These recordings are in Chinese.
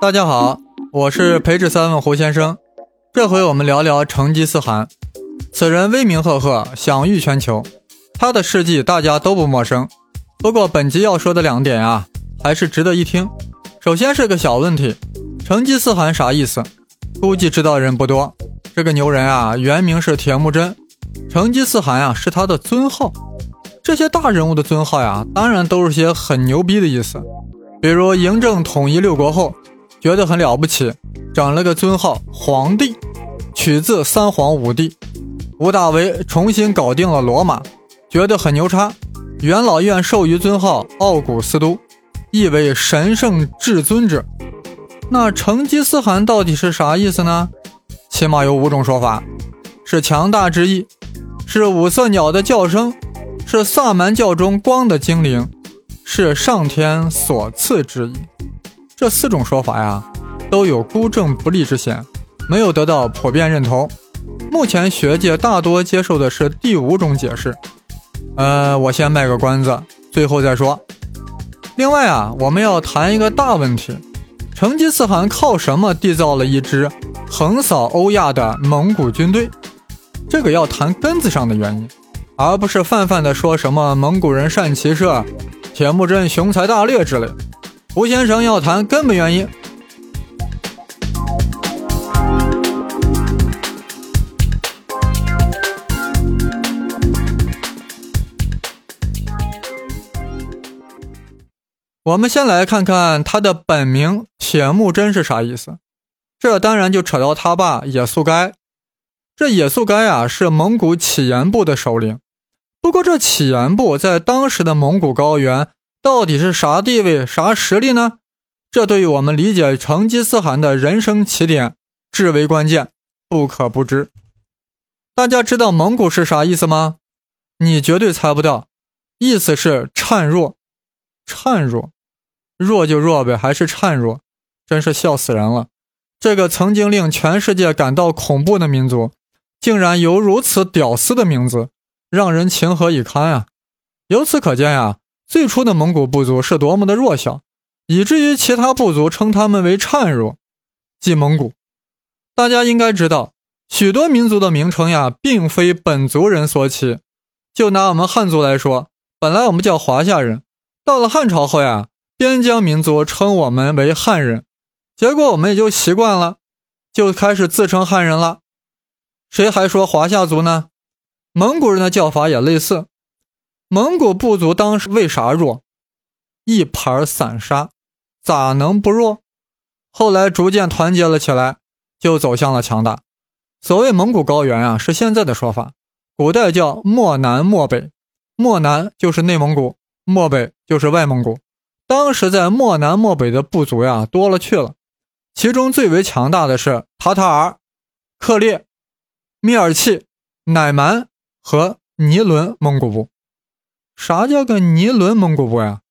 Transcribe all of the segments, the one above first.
大家好，我是培智三问胡先生。这回我们聊聊成吉思汗。此人威名赫赫，享誉全球，他的事迹大家都不陌生。不过本集要说的两点啊，还是值得一听。首先是个小问题，成吉思汗啥意思？估计知道人不多。这个牛人啊，原名是铁木真，成吉思汗啊是他的尊号。这些大人物的尊号呀，当然都是些很牛逼的意思。比如嬴政统一六国后，觉得很了不起，整了个尊号皇帝，取自三皇五帝。吴大维重新搞定了罗马，觉得很牛叉，元老院授予尊号奥古斯都，意为神圣至尊者。那成吉思汗到底是啥意思呢？起码有五种说法：是强大之意，是五色鸟的叫声，是萨满教中光的精灵。是上天所赐之意，这四种说法呀，都有孤证不立之嫌，没有得到普遍认同。目前学界大多接受的是第五种解释。呃，我先卖个关子，最后再说。另外啊，我们要谈一个大问题：成吉思汗靠什么缔造了一支横扫欧亚的蒙古军队？这个要谈根子上的原因，而不是泛泛的说什么蒙古人善骑射。铁木真雄才大略之类，胡先生要谈根本原因。我们先来看看他的本名铁木真是啥意思，这当然就扯到他爸也速该。这也速该啊，是蒙古乞颜部的首领。不过，这乞颜部在当时的蒙古高原到底是啥地位、啥实力呢？这对于我们理解成吉思汗的人生起点至为关键，不可不知。大家知道蒙古是啥意思吗？你绝对猜不到，意思是孱弱，孱弱，弱就弱呗，还是孱弱，真是笑死人了。这个曾经令全世界感到恐怖的民族，竟然有如此屌丝的名字。让人情何以堪啊！由此可见呀，最初的蒙古部族是多么的弱小，以至于其他部族称他们为孱弱，即蒙古。大家应该知道，许多民族的名称呀，并非本族人所起。就拿我们汉族来说，本来我们叫华夏人，到了汉朝后呀，边疆民族称我们为汉人，结果我们也就习惯了，就开始自称汉人了。谁还说华夏族呢？蒙古人的叫法也类似。蒙古部族当时为啥弱？一盘散沙，咋能不弱？后来逐渐团结了起来，就走向了强大。所谓蒙古高原啊，是现在的说法，古代叫漠南、漠北。漠南就是内蒙古，漠北就是外蒙古。当时在漠南、漠北的部族呀，多了去了。其中最为强大的是塔塔尔、克烈、密尔契、乃蛮。和尼伦蒙古部，啥叫个尼伦蒙古部呀？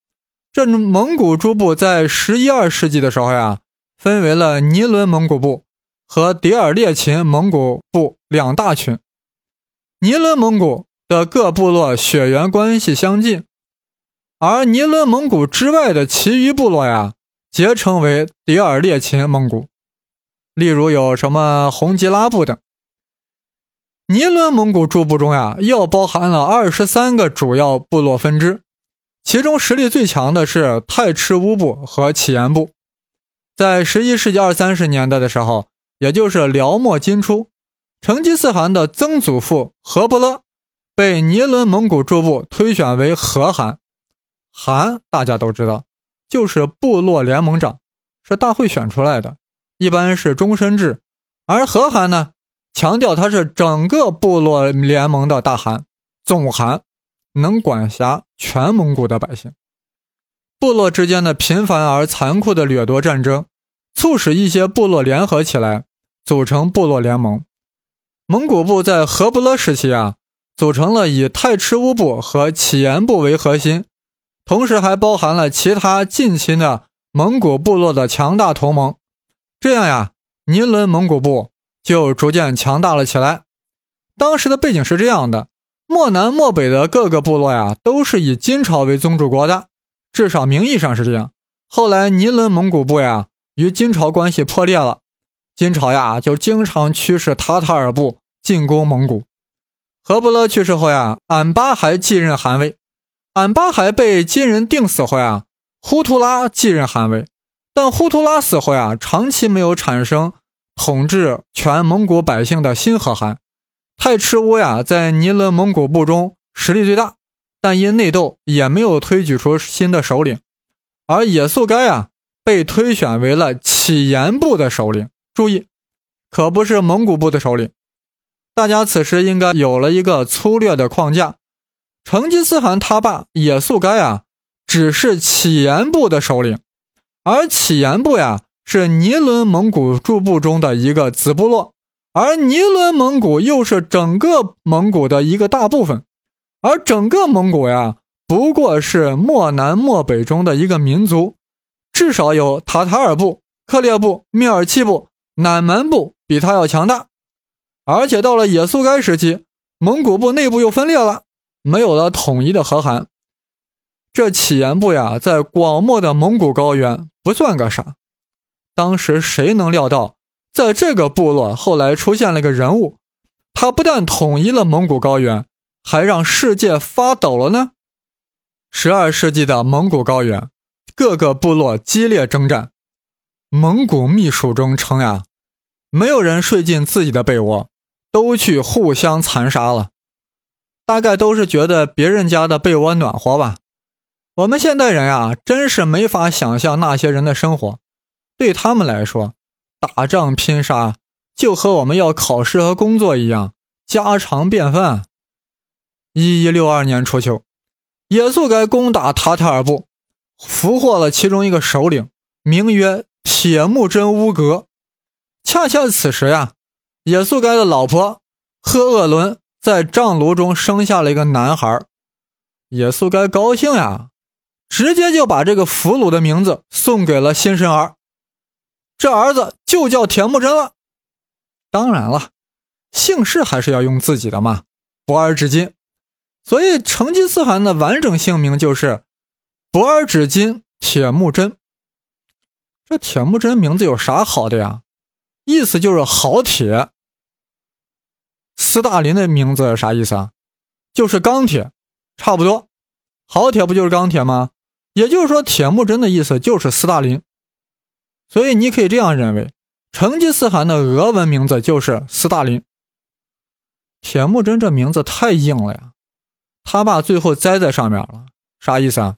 这蒙古诸部在十一二世纪的时候呀，分为了尼伦蒙古部和迭尔列琴蒙古部两大群。尼伦蒙古的各部落血缘关系相近，而尼伦蒙古之外的其余部落呀，皆称为迭尔列琴蒙古。例如有什么红吉拉部等。尼伦蒙古诸部中呀，又包含了二十三个主要部落分支，其中实力最强的是泰赤乌部和乞颜部。在十一世纪二三十年代的时候，也就是辽末金初，成吉思汗的曾祖父和不勒被尼伦蒙古诸部推选为和汗。汗大家都知道，就是部落联盟长，是大会选出来的，一般是终身制。而和汗呢？强调他是整个部落联盟的大汗，总汗，能管辖全蒙古的百姓。部落之间的频繁而残酷的掠夺战争，促使一些部落联合起来，组成部落联盟。蒙古部在和不勒时期啊，组成了以太赤乌部和乞颜部为核心，同时还包含了其他近亲的蒙古部落的强大同盟。这样呀，尼伦蒙古部。就逐渐强大了起来。当时的背景是这样的：漠南、漠北的各个部落呀，都是以金朝为宗主国的，至少名义上是这样。后来尼伦蒙古部呀，与金朝关系破裂了。金朝呀，就经常驱使塔塔尔部进攻蒙古。和不勒去世后呀，俺巴还继任汗位。俺巴还被金人定死后呀，忽图拉继任汗位。但忽图拉死后呀，长期没有产生统治全蒙古百姓的新和汗。太赤乌呀，在尼伦蒙古部中实力最大，但因内斗也没有推举出新的首领。而野速该啊，被推选为了乞颜部的首领。注意，可不是蒙古部的首领。大家此时应该有了一个粗略的框架：成吉思汗他爸野速该啊，只是乞颜部的首领，而乞颜部呀是尼伦蒙古诸部中的一个子部落，而尼伦蒙古又是整个蒙古的一个大部分，而整个蒙古呀不过是漠南漠北中的一个民族，至少有塔塔尔部、克烈部、蔑尔契部。南蛮部比他要强大，而且到了野速该时期，蒙古部内部又分裂了，没有了统一的和汗。这乞颜部呀，在广袤的蒙古高原不算个啥。当时谁能料到，在这个部落后来出现了个人物，他不但统一了蒙古高原，还让世界发抖了呢？十二世纪的蒙古高原，各个部落激烈征战。蒙古秘书中称呀，没有人睡进自己的被窝，都去互相残杀了。大概都是觉得别人家的被窝暖和吧。我们现代人啊，真是没法想象那些人的生活。对他们来说，打仗拼杀就和我们要考试和工作一样家常便饭。一一六二年初秋，也速该攻打塔塔尔部，俘获了其中一个首领，名曰。铁木真乌格，恰恰此时呀，也速该的老婆赫鄂伦在帐炉中生下了一个男孩。也速该高兴呀，直接就把这个俘虏的名字送给了新生儿，这儿子就叫铁木真了。当然了，姓氏还是要用自己的嘛，博尔只金。所以成吉思汗的完整姓名就是博尔只金铁木真。这铁木真名字有啥好的呀？意思就是好铁。斯大林的名字啥意思啊？就是钢铁，差不多。好铁不就是钢铁吗？也就是说，铁木真的意思就是斯大林。所以你可以这样认为，成吉思汗的俄文名字就是斯大林。铁木真这名字太硬了呀，他爸最后栽在上面了，啥意思啊？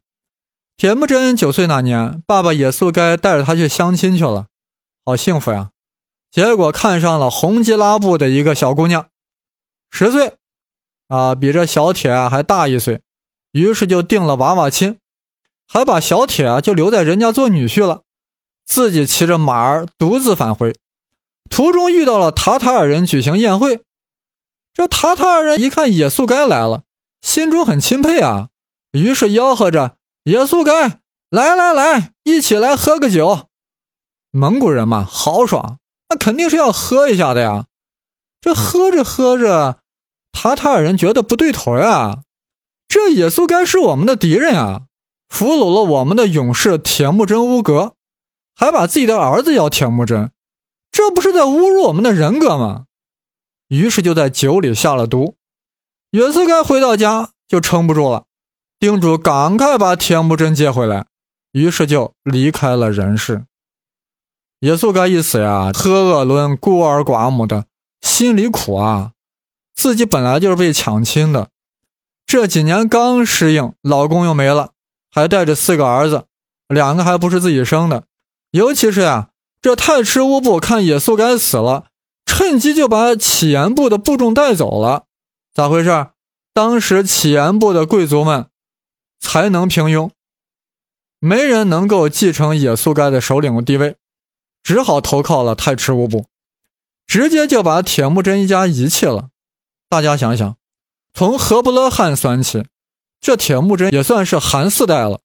铁木真九岁那年，爸爸也速该带着他去相亲去了，好幸福呀！结果看上了红吉拉部的一个小姑娘，十岁，啊，比这小铁还大一岁，于是就定了娃娃亲，还把小铁啊就留在人家做女婿了，自己骑着马儿独自返回，途中遇到了塔塔尔人举行宴会，这塔塔尔人一看野速该来了，心中很钦佩啊，于是吆喝着。野速该，来来来，一起来喝个酒。蒙古人嘛，豪爽，那肯定是要喝一下的呀。这喝着喝着，塔塔尔人觉得不对头呀。这野速该是我们的敌人啊，俘虏了我们的勇士铁木真乌格，还把自己的儿子要铁木真，这不是在侮辱我们的人格吗？于是就在酒里下了毒。野速该回到家就撑不住了。叮嘱赶快把铁木真接回来，于是就离开了人世。野速该一死呀，赫鄂伦孤儿寡母的心里苦啊，自己本来就是被抢亲的，这几年刚适应，老公又没了，还带着四个儿子，两个还不是自己生的。尤其是呀，这太赤乌部看野速该死了，趁机就把乞颜部的部众带走了。咋回事？当时乞颜部的贵族们。才能平庸，没人能够继承野速该的首领地位，只好投靠了太赤乌部，直接就把铁木真一家遗弃了。大家想想，从和不勒汗算起，这铁木真也算是寒四代了，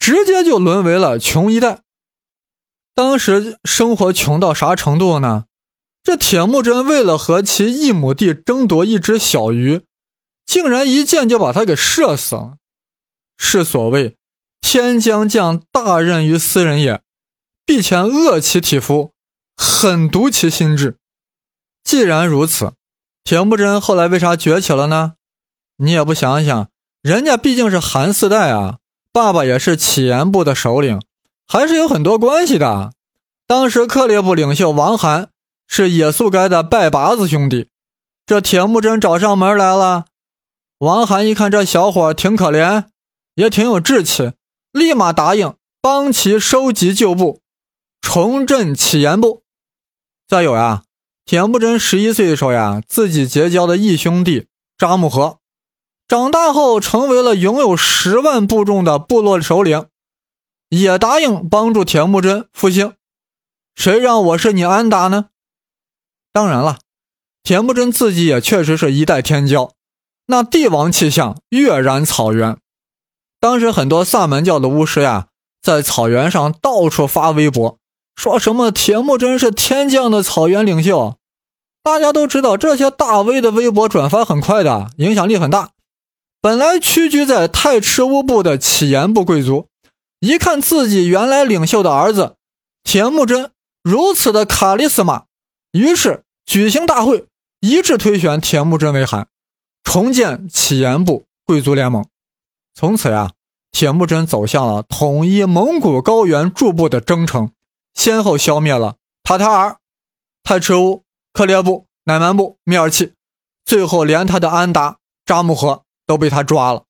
直接就沦为了穷一代。当时生活穷到啥程度呢？这铁木真为了和其一亩地争夺一只小鱼，竟然一箭就把他给射死了。是所谓“天将降大任于斯人也”，必先饿其体肤，狠毒其心志。既然如此，铁木真后来为啥崛起了呢？你也不想想，人家毕竟是韩四代啊，爸爸也是乞颜部的首领，还是有很多关系的。当时克烈部领袖王罕是野速该的拜把子兄弟，这铁木真找上门来了。王罕一看这小伙挺可怜，也挺有志气，立马答应帮其收集旧部，重振乞颜部。再有呀。铁木真十一岁的时候呀，自己结交的义兄弟扎木合，长大后成为了拥有十万部众的部落首领，也答应帮助铁木真复兴。谁让我是你安达呢？当然了，铁木真自己也确实是一代天骄，那帝王气象跃然草原。当时很多萨满教的巫师呀，在草原上到处发微博。说什么铁木真是天降的草原领袖？大家都知道，这些大 V 的微博转发很快的，影响力很大。本来屈居在太赤乌部的乞颜部贵族，一看自己原来领袖的儿子铁木真如此的卡利斯玛，于是举行大会，一致推选铁木真为汗，重建乞颜部贵族联盟。从此呀，铁木真走向了统一蒙古高原诸部的征程。先后消灭了塔塔尔、太赤乌、克烈部、乃蛮部、米尔契，最后连他的安达、扎木合都被他抓了，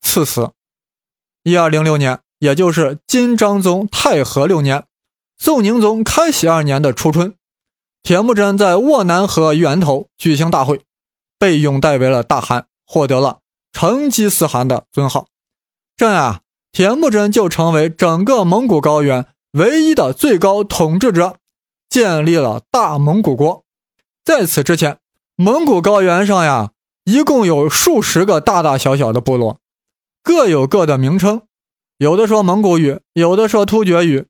赐死。一二零六年，也就是金章宗太和六年，宋宁宗开禧二年的初春，铁木真在沃南河源头举行大会，被拥戴为了大汗，获得了成吉思汗的尊号。这样啊，铁木真就成为整个蒙古高原。唯一的最高统治者建立了大蒙古国。在此之前，蒙古高原上呀，一共有数十个大大小小的部落，各有各的名称，有的说蒙古语，有的说突厥语。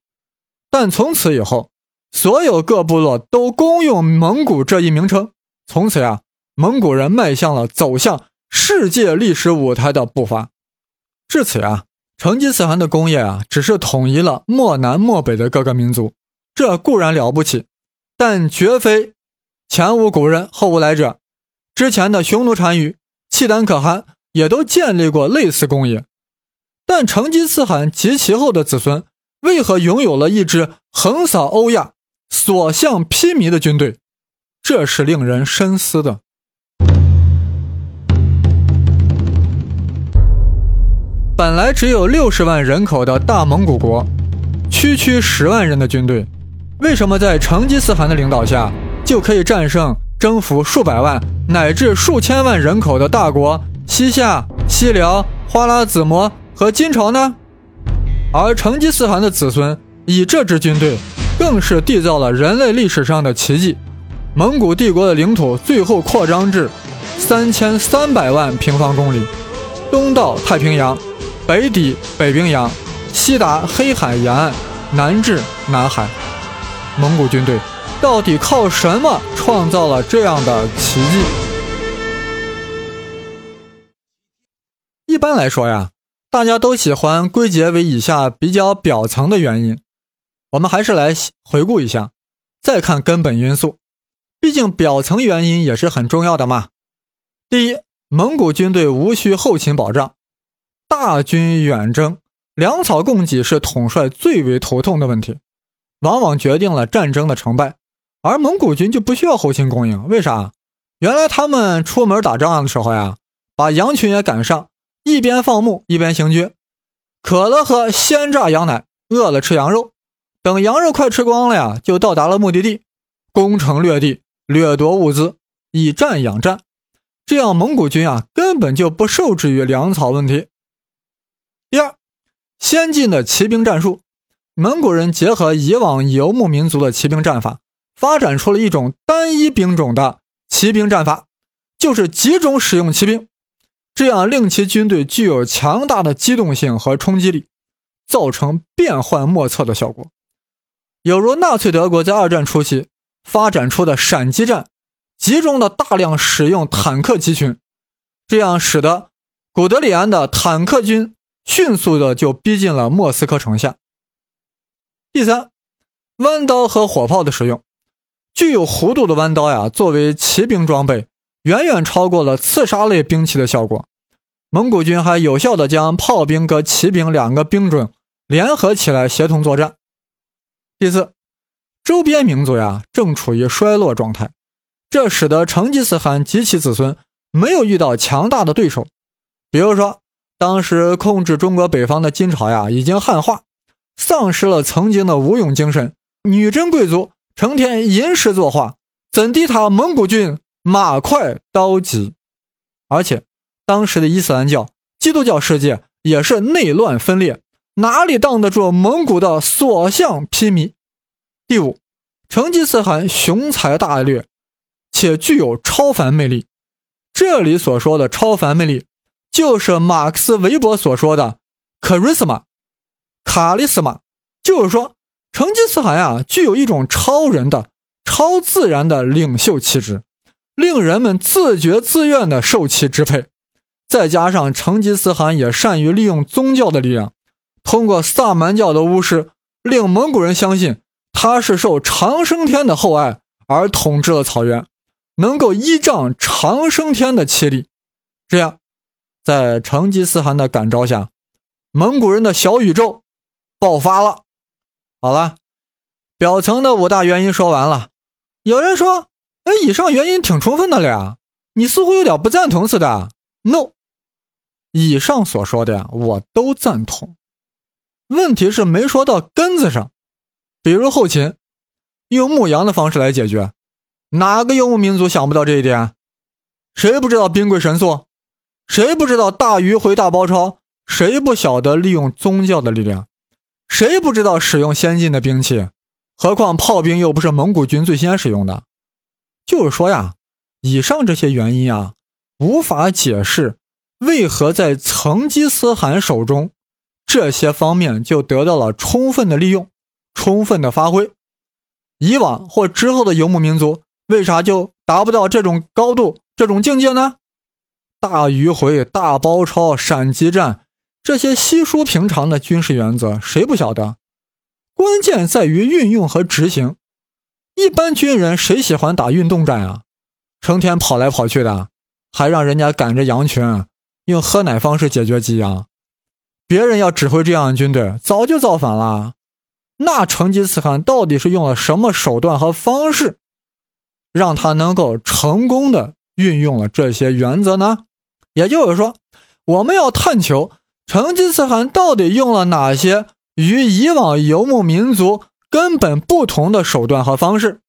但从此以后，所有各部落都公用蒙古这一名称。从此呀，蒙古人迈向了走向世界历史舞台的步伐。至此呀。成吉思汗的功业啊，只是统一了漠南漠北的各个民族，这固然了不起，但绝非前无古人后无来者。之前的匈奴单于、契丹可汗也都建立过类似功业，但成吉思汗及其后的子孙为何拥有了一支横扫欧亚、所向披靡的军队？这是令人深思的。本来只有六十万人口的大蒙古国，区区十万人的军队，为什么在成吉思汗的领导下就可以战胜征服数百万乃至数千万人口的大国西夏、西辽、花剌子模和金朝呢？而成吉思汗的子孙以这支军队，更是缔造了人类历史上的奇迹。蒙古帝国的领土最后扩张至三千三百万平方公里，东到太平洋。北抵北冰洋，西达黑海沿岸，南至南海。蒙古军队到底靠什么创造了这样的奇迹？一般来说呀，大家都喜欢归结为以下比较表层的原因。我们还是来回顾一下，再看根本因素。毕竟表层原因也是很重要的嘛。第一，蒙古军队无需后勤保障。大军远征，粮草供给是统帅最为头痛的问题，往往决定了战争的成败。而蒙古军就不需要后勤供应，为啥？原来他们出门打仗的时候呀，把羊群也赶上，一边放牧一边行军，渴了喝鲜榨羊奶，饿了吃羊肉。等羊肉快吃光了呀，就到达了目的地，攻城略地，掠夺物资，以战养战。这样蒙古军啊，根本就不受制于粮草问题。第二，先进的骑兵战术，蒙古人结合以往游牧民族的骑兵战法，发展出了一种单一兵种的骑兵战法，就是集中使用骑兵，这样令其军队具有强大的机动性和冲击力，造成变幻莫测的效果，有如纳粹德国在二战初期发展出的闪击战，集中了大量使用坦克集群，这样使得古德里安的坦克军。迅速的就逼近了莫斯科城下。第三，弯刀和火炮的使用。具有弧度的弯刀呀，作为骑兵装备，远远超过了刺杀类兵器的效果。蒙古军还有效地将炮兵和骑兵两个兵种联合起来协同作战。第四，周边民族呀正处于衰落状态，这使得成吉思汗及其子孙没有遇到强大的对手。比如说，当时控制中国北方的金朝呀已经汉化，丧失了曾经的武勇精神，女真贵族。成天吟诗作画，怎敌他蒙古军马快刀急？而且当时的伊斯兰教、基督教世界也是内乱分裂，哪里挡得住蒙古的所向披靡？第五，成吉思汗雄才大略，且具有超凡魅力。这里所说的超凡魅力，就是马克思韦伯所说的 charisma，卡利斯玛，就是说。成吉思汗啊，具有一种超人的、超自然的领袖气质，令人们自觉自愿地受其支配。再加上成吉思汗也善于利用宗教的力量，通过萨满教的巫师，令蒙古人相信他是受长生天的厚爱而统治了草原，能够依仗长生天的气力。这样，在成吉思汗的感召下，蒙古人的小宇宙爆发了。好了，表层的五大原因说完了。有人说：“哎，以上原因挺充分的了呀，你似乎有点不赞同似的。”No，以上所说的呀，我都赞同。问题是没说到根子上，比如后勤，用牧羊的方式来解决，哪个游牧民族想不到这一点？谁不知道兵贵神速？谁不知道大迂回大包抄？谁不晓得利用宗教的力量？谁不知道使用先进的兵器？何况炮兵又不是蒙古军最先使用的。就是说呀，以上这些原因啊，无法解释为何在成吉思汗手中，这些方面就得到了充分的利用、充分的发挥。以往或之后的游牧民族为啥就达不到这种高度、这种境界呢？大迂回、大包抄、闪击战。这些稀疏平常的军事原则，谁不晓得？关键在于运用和执行。一般军人谁喜欢打运动战啊？成天跑来跑去的，还让人家赶着羊群，用喝奶方式解决给养。别人要指挥这样的军队，早就造反了。那成吉思汗到底是用了什么手段和方式，让他能够成功的运用了这些原则呢？也就是说，我们要探求。成吉思汗到底用了哪些与以往游牧民族根本不同的手段和方式？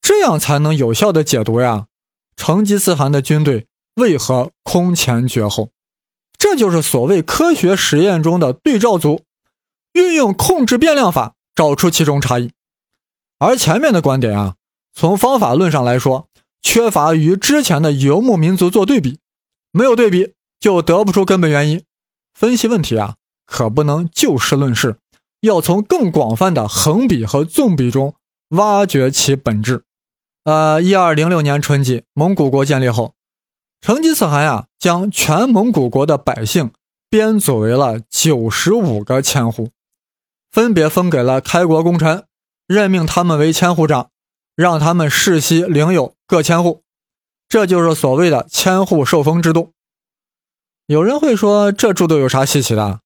这样才能有效的解读呀。成吉思汗的军队为何空前绝后？这就是所谓科学实验中的对照组，运用控制变量法找出其中差异。而前面的观点啊，从方法论上来说，缺乏与之前的游牧民族做对比，没有对比就得不出根本原因。分析问题啊，可不能就事论事，要从更广泛的横比和纵比中挖掘其本质。呃，一二零六年春季，蒙古国建立后，成吉思汗呀，将全蒙古国的百姓编组为了九十五个千户，分别封给了开国功臣，任命他们为千户长，让他们世袭领有各千户，这就是所谓的千户受封制度。有人会说，这制度有啥稀奇的？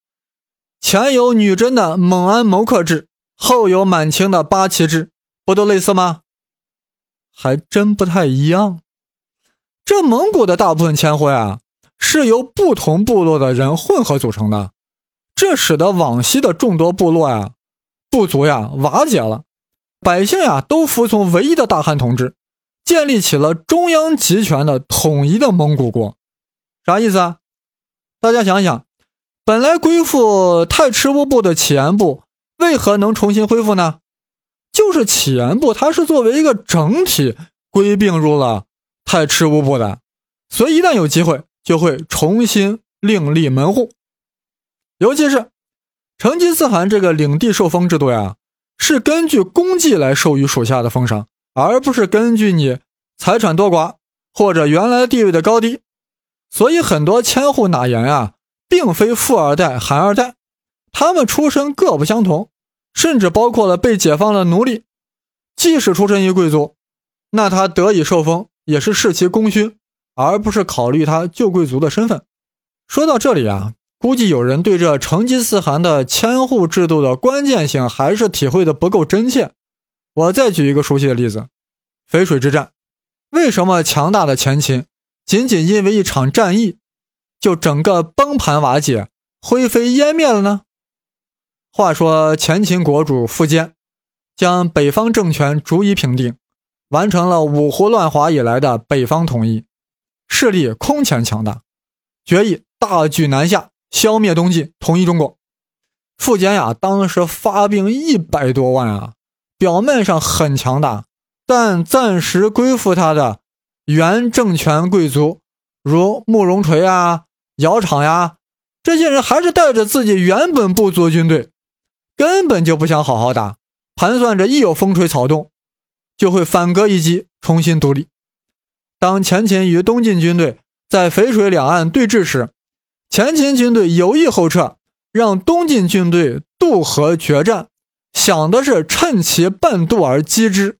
前有女真的蒙安谋克制，后有满清的八旗制，不都类似吗？还真不太一样。这蒙古的大部分千户呀，是由不同部落的人混合组成的，这使得往昔的众多部落呀、部族呀瓦解了，百姓呀都服从唯一的大汗统治，建立起了中央集权的统一的蒙古国。啥意思啊？大家想想，本来归附太赤乌部的乞颜部，为何能重新恢复呢？就是乞颜部它是作为一个整体归并入了太赤乌部的，所以一旦有机会，就会重新另立门户。尤其是成吉思汗这个领地受封制度呀，是根据功绩来授予属下的封赏，而不是根据你财产多寡或者原来地位的高低。所以很多千户哪言啊，并非富二代、寒二代，他们出身各不相同，甚至包括了被解放的奴隶。即使出身于贵族，那他得以受封也是视其功勋，而不是考虑他旧贵族的身份。说到这里啊，估计有人对这成吉思汗的千户制度的关键性还是体会的不够真切。我再举一个熟悉的例子：淝水之战。为什么强大的前秦仅仅因为一场战役，就整个崩盘瓦解、灰飞烟灭了呢？话说前秦国主苻坚。将北方政权逐一平定，完成了五胡乱华以来的北方统一，势力空前强大，决意大举南下，消灭东晋，统一中国。苻坚呀，当时发兵一百多万啊，表面上很强大，但暂时归附他的原政权贵族，如慕容垂啊、姚昶呀，这些人还是带着自己原本部族军队，根本就不想好好打。盘算着，一有风吹草动，就会反戈一击，重新独立。当前秦与东晋军队在淝水两岸对峙时，前秦军队有意后撤，让东晋军队渡河决战，想的是趁其半渡而击之。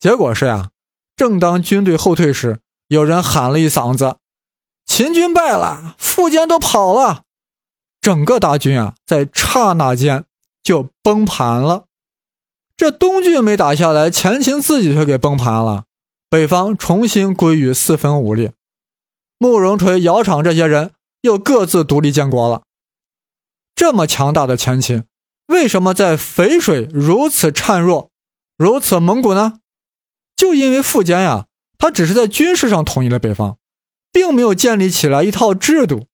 结果是呀，正当军队后退时，有人喊了一嗓子：“秦军败了，苻坚都跑了。”整个大军啊，在刹那间就崩盘了。这东郡没打下来，前秦自己却给崩盘了，北方重新归于四分五裂。慕容垂、姚昶这些人又各自独立建国了。这么强大的前秦，为什么在淝水如此孱弱，如此蒙古呢？就因为苻坚呀，他只是在军事上统一了北方，并没有建立起来一套制度，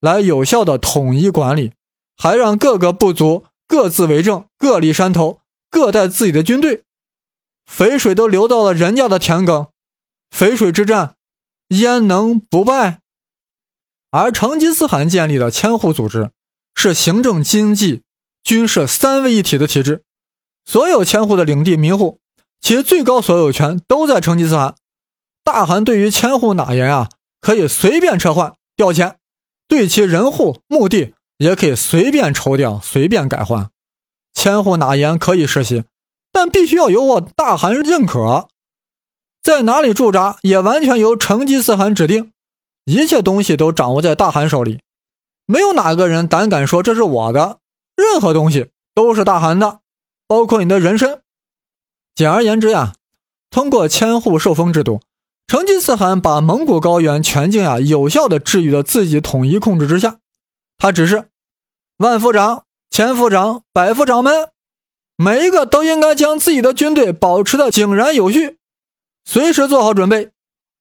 来有效的统一管理，还让各个部族各自为政，各立山头。各带自己的军队，肥水都流到了人家的田埂，淝水之战焉能不败？而成吉思汗建立的千户组织是行政、经济、军事三位一体的体制，所有千户的领地民户，其最高所有权都在成吉思汗。大汗对于千户哪言啊，可以随便撤换调迁，对其人户墓地也可以随便抽调、随便改换。千户哪言可以实行，但必须要由我大汗认可。在哪里驻扎也完全由成吉思汗指定，一切东西都掌握在大汗手里，没有哪个人胆敢说这是我的。任何东西都是大汗的，包括你的人身。简而言之呀，通过千户受封制度，成吉思汗把蒙古高原全境呀有效的置于了自己统一控制之下。他只是万夫长。千夫长、百夫长们，每一个都应该将自己的军队保持的井然有序，随时做好准备。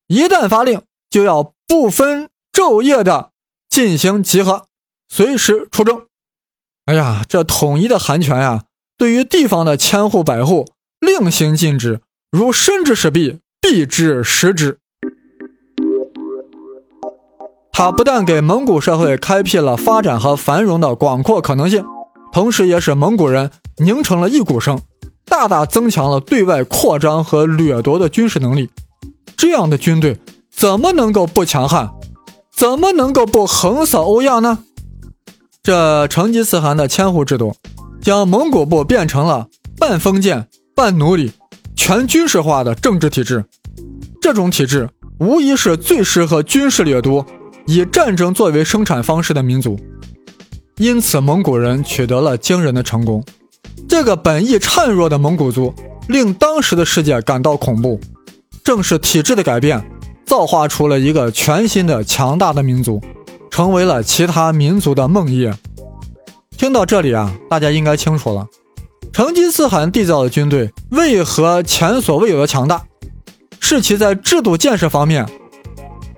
一旦发令，就要不分昼夜的进行集合，随时出征。哎呀，这统一的韩权呀，对于地方的千户百户令行禁止，如伸之使臂，避之食之。他不但给蒙古社会开辟了发展和繁荣的广阔可能性。同时，也使蒙古人凝成了一股绳，大大增强了对外扩张和掠夺的军事能力。这样的军队怎么能够不强悍？怎么能够不横扫欧亚呢？这成吉思汗的千户制度，将蒙古部变成了半封建半奴隶、全军事化的政治体制。这种体制无疑是最适合军事掠夺、以战争作为生产方式的民族。因此，蒙古人取得了惊人的成功。这个本意孱弱的蒙古族，令当时的世界感到恐怖。正是体制的改变，造化出了一个全新的强大的民族，成为了其他民族的梦魇。听到这里啊，大家应该清楚了，成吉思汗缔造的军队为何前所未有的强大，是其在制度建设方面，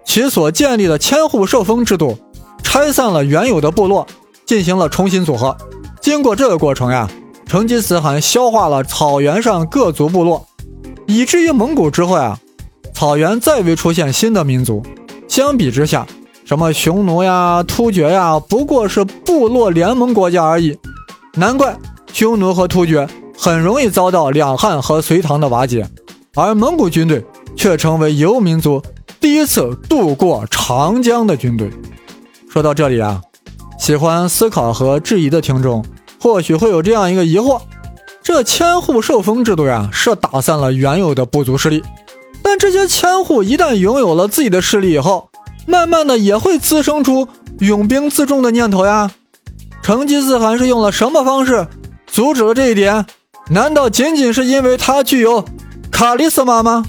其所建立的千户受封制度，拆散了原有的部落。进行了重新组合，经过这个过程呀，成吉思汗消化了草原上各族部落，以至于蒙古之后呀，草原再未出现新的民族。相比之下，什么匈奴呀、突厥呀，不过是部落联盟国家而已。难怪匈奴和突厥很容易遭到两汉和隋唐的瓦解，而蒙古军队却成为游民族第一次渡过长江的军队。说到这里啊。喜欢思考和质疑的听众，或许会有这样一个疑惑：这千户受封制度呀，是打散了原有的部族势力，但这些千户一旦拥有了自己的势力以后，慢慢的也会滋生出拥兵自重的念头呀。成吉思汗是用了什么方式阻止了这一点？难道仅仅是因为他具有卡利斯玛吗？